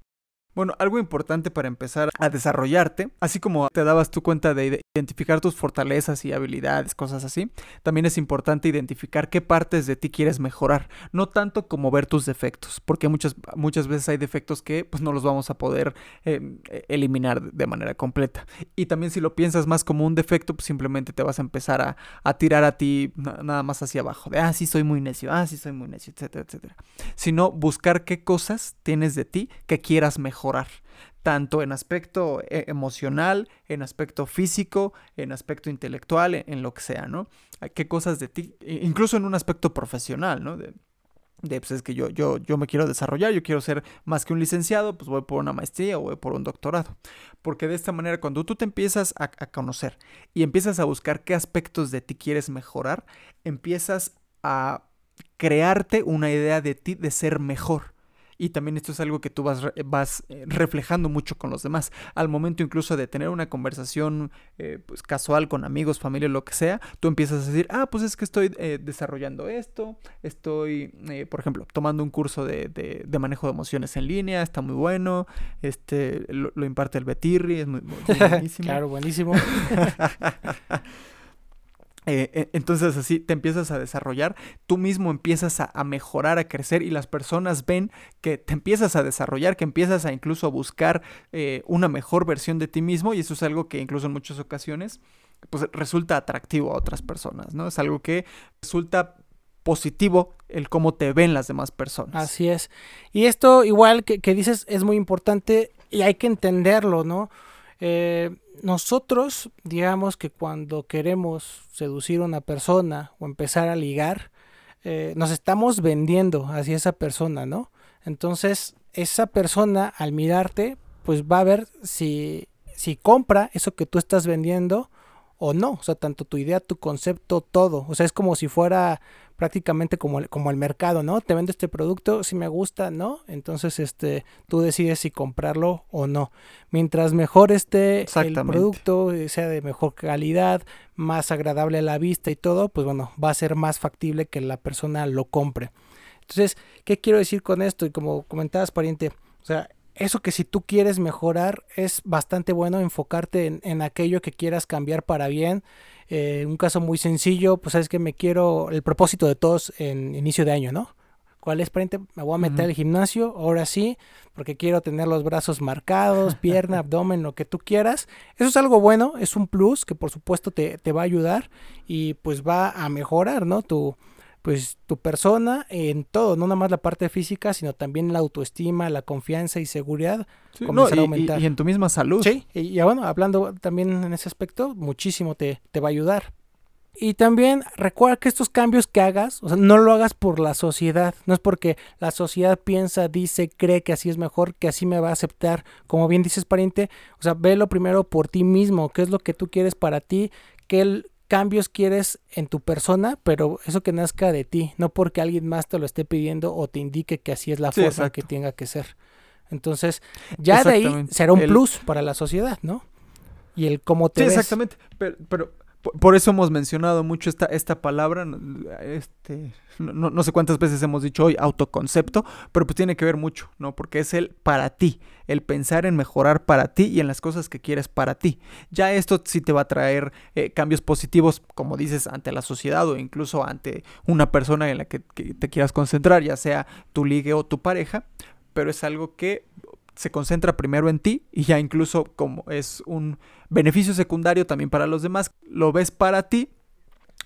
Bueno, algo importante para empezar a desarrollarte, así como te dabas tu cuenta de identificar tus fortalezas y habilidades, cosas así, también es importante identificar qué partes de ti quieres mejorar, no tanto como ver tus defectos, porque muchas, muchas veces hay defectos que pues no los vamos a poder em, e, eliminar de manera completa. Y también si lo piensas más como un defecto, pues simplemente te vas a empezar a, a tirar a ti nada más hacia abajo, de, ah, sí soy muy necio, ah, sí soy muy necio, etcétera, etcétera. Sino buscar qué cosas tienes de ti que quieras mejorar tanto en aspecto eh, emocional, en aspecto físico, en aspecto intelectual, en, lo que sea, ¿no? ¿Qué cosas de ti, incluso en un aspecto profesional, ¿no? De, pues es que yo, yo, yo me quiero desarrollar, yo quiero ser más que un licenciado, pues voy por una maestría o voy por un doctorado. Porque de esta manera, cuando tú te empiezas a conocer y empiezas a buscar qué aspectos de ti quieres mejorar, empiezas a crearte una idea de ti de ser mejor. Y también esto es algo que tú vas, vas eh, reflejando mucho con los demás. Al momento incluso de tener una conversación eh, pues, casual con amigos, familia, lo que sea, tú empiezas a decir, ah, pues es que estoy eh, desarrollando esto, estoy, por ejemplo, tomando un curso de, de, manejo de emociones en línea, está muy bueno, este, lo, imparte el Betirri, es muy, muy buenísimo. claro, buenísimo. Eh, eh, entonces así te empiezas a desarrollar, tú mismo empiezas a, mejorar, a crecer y las personas ven que te empiezas a desarrollar, que empiezas a incluso a buscar eh, una mejor versión de ti mismo y eso es algo que incluso en muchas ocasiones pues resulta atractivo a otras personas, ¿no? Es algo que resulta positivo el cómo te ven las demás personas. Así es. Y esto igual que, que dices es muy importante y hay que entenderlo, ¿no? Eh, nosotros, digamos que cuando queremos seducir a una persona o empezar a ligar, eh, nos estamos vendiendo hacia esa persona, ¿no? Entonces, esa persona al mirarte, pues va a ver si, si compra eso que tú estás vendiendo o no. O sea, tanto tu idea, tu concepto, todo. O sea, es como si fuera prácticamente como el, como el mercado, ¿no? Te vendo este producto, si me gusta, ¿no? Entonces, este, tú decides si comprarlo o no. Mientras mejor esté el producto, eh, sea de mejor calidad, más agradable a la vista y todo, pues bueno, va a ser más factible que la persona lo compre. Entonces, ¿qué quiero decir con esto? Y como comentabas, pariente, o sea, eso que si tú quieres mejorar es bastante bueno enfocarte en, en aquello que quieras cambiar para bien eh, un caso muy sencillo, pues sabes que me quiero, el propósito de todos en inicio de año, ¿no? ¿Cuál es, frente? Me voy a meter al gimnasio, ahora sí, porque quiero tener los brazos marcados, pierna, abdomen, lo que tú quieras. Eso es algo bueno, es un plus que por supuesto te, te va a ayudar y pues va a mejorar, ¿no? Tu, pues tu persona en todo, no nada más la parte física, sino también la autoestima, la confianza y seguridad sí, a aumentar. Y, en tu misma salud. Sí, y, bueno, hablando también en ese aspecto, muchísimo te, te va a ayudar. Y también recuerda que estos cambios que hagas, o sea, no lo hagas por la sociedad, no es porque la sociedad piensa, dice, cree que así es mejor, que así me va a aceptar, como bien dices pariente, o sea, velo primero por ti mismo, qué es lo que tú quieres para ti, qué, cambios quieres en tu persona, pero eso que nazca de ti, no porque alguien más te lo esté pidiendo o te indique que así es la forma que tenga que ser. Entonces, ya de ahí será un plus para la sociedad, ¿no? Y el cómo te sí, exactamente. Pero, pero por eso hemos mencionado mucho esta, esta palabra, este, no, no, sé cuántas veces hemos dicho hoy autoconcepto, pero pues tiene que ver mucho, ¿no? Porque es el para ti, el pensar en mejorar para ti y en las cosas que quieres para ti. Ya esto sí te va a traer eh, cambios positivos, como dices, ante la sociedad o incluso ante una persona en la que, que te quieras concentrar, ya sea tu ligue o tu pareja, pero es algo que se concentra primero en ti y ya incluso como es un beneficio secundario también para los demás, lo ves para ti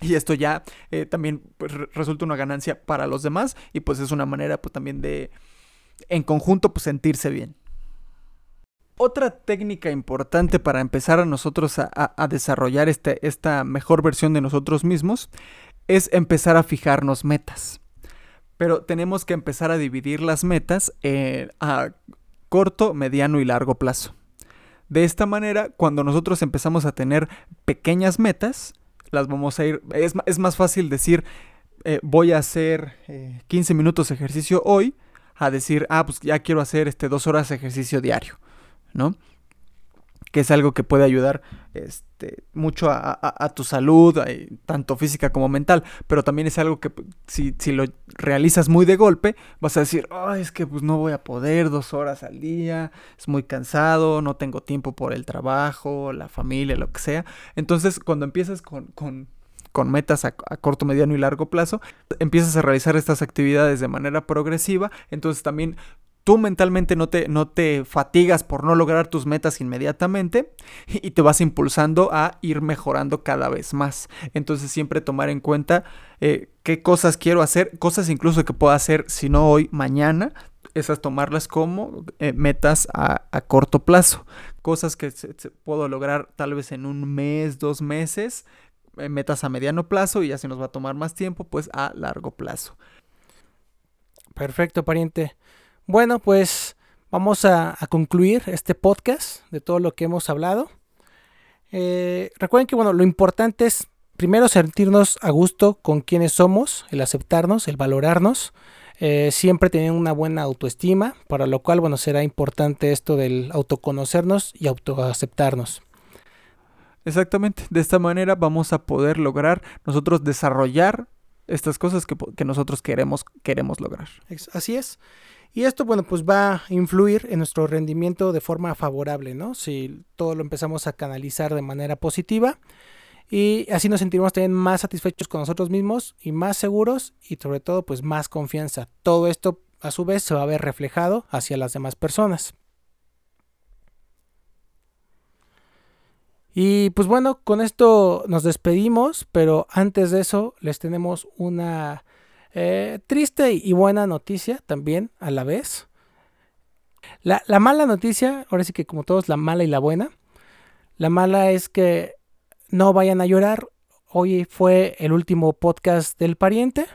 y esto ya eh, también pues, resulta una ganancia para los demás y pues es una manera pues también de en conjunto pues sentirse bien. Otra técnica importante para empezar a nosotros a, desarrollar este, esta mejor versión de nosotros mismos es empezar a fijarnos metas. Pero tenemos que empezar a dividir las metas eh, a corto, mediano y largo plazo. De esta manera, cuando nosotros empezamos a tener pequeñas metas, las vamos a ir, es, más fácil decir, eh, voy a hacer 15 eh, minutos de ejercicio hoy, a decir, ah, pues ya quiero hacer este, dos horas ejercicio diario, ¿no? Que es algo que puede ayudar este, mucho a, tu salud, eh, tanto física como mental, pero también es algo que si, si, lo realizas muy de golpe, vas a decir, Ay, es que pues no voy a poder dos horas al día, es muy cansado, no tengo tiempo por el trabajo, la familia, lo que sea. Entonces, cuando empiezas con metas a, a, corto, mediano y largo plazo, empiezas a realizar estas actividades de manera progresiva, entonces también tú mentalmente no te, no te fatigas por no lograr tus metas inmediatamente y te vas impulsando a ir mejorando cada vez más. Entonces siempre tomar en cuenta eh, qué cosas quiero hacer, cosas incluso que puedo hacer si no hoy, mañana, esas tomarlas como eh, metas a, corto plazo. Cosas que puedo lograr tal vez en un mes, dos meses, eh, metas a mediano plazo y ya se nos va a tomar más tiempo, pues a largo plazo. Perfecto, pariente. Bueno, pues vamos a, concluir este podcast de todo lo que hemos hablado. Eh, recuerden que bueno, lo importante es primero sentirnos a gusto con quienes somos, el aceptarnos, el valorarnos, eh, siempre tener una buena autoestima, para lo cual bueno, será importante esto del autoconocernos y autoaceptarnos. Exactamente, de esta manera vamos a poder lograr nosotros desarrollar estas cosas que, que nosotros queremos, queremos lograr. Así es. Y esto, bueno, pues va a influir en nuestro rendimiento de forma favorable, ¿no? Si todo lo empezamos a canalizar de manera positiva. Y así nos sentiremos también más satisfechos con nosotros mismos y más seguros y sobre todo pues más confianza. Todo esto a su vez se va a ver reflejado hacia las demás personas. Y pues bueno, con esto nos despedimos, pero antes de eso les tenemos una Eh, triste y buena noticia también a la vez. La, la, mala noticia, ahora sí que como todos, la mala y la buena. La mala es que no vayan a llorar. Hoy fue el último podcast del pariente.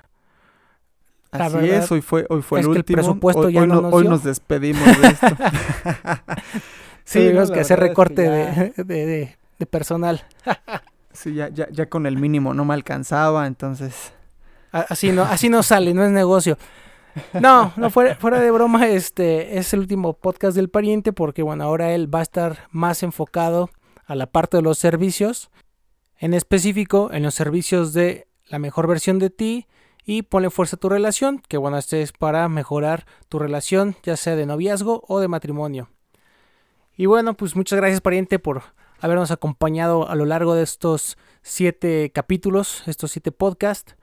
Así es, hoy fue, hoy fue el último. presupuesto hoy, ya no nos, hoy nos despedimos de esto. sí, tuvimos que hacer recorte de, de, de, personal. sí, ya, ya, ya con el mínimo no me alcanzaba, entonces. Así no, así no sale, no es negocio. No, no fuera, fuera de broma, este es el último podcast del pariente porque bueno, ahora él va a estar más enfocado a la parte de los servicios, en específico en los servicios de la mejor versión de ti y ponle fuerza a tu relación, que bueno, este es para mejorar tu relación, ya sea de noviazgo o de matrimonio. Y bueno, pues muchas gracias pariente por habernos acompañado a lo largo de estos siete capítulos, estos siete podcasts.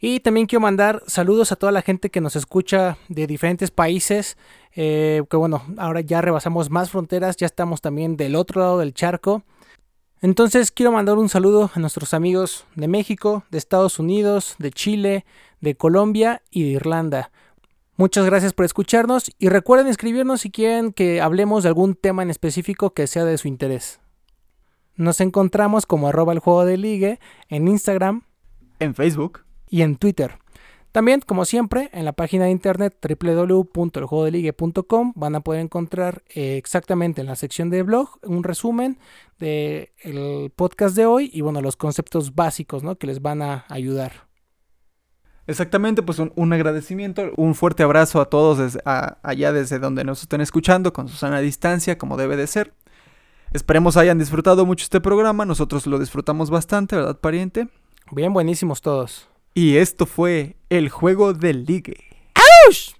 Y también quiero mandar saludos a toda la gente que nos escucha de diferentes países. Eh, que bueno, ahora ya rebasamos más fronteras, ya estamos también del otro lado del charco. Entonces quiero mandar un saludo a nuestros amigos de México, de Estados Unidos, de Chile, de Colombia y de Irlanda. Muchas gracias por escucharnos y recuerden escribirnos si quieren que hablemos de algún tema en específico que sea de su interés. Nos encontramos como arroba el juego de ligue en Instagram, en Facebook y en Twitter. También, como siempre, en la página de internet www.eljuegodeligue.com van a poder encontrar eh, exactamente en la sección de blog un resumen del podcast de hoy y bueno, los conceptos básicos ¿no? que les van a ayudar. Exactamente, pues un, agradecimiento, un fuerte abrazo a todos allá desde donde nos estén escuchando, con Susana distancia, como debe de ser. Esperemos hayan disfrutado mucho este programa, nosotros lo disfrutamos bastante, ¿verdad, pariente? Bien, buenísimos todos. Y esto fue el juego del ligue. ¡Auch!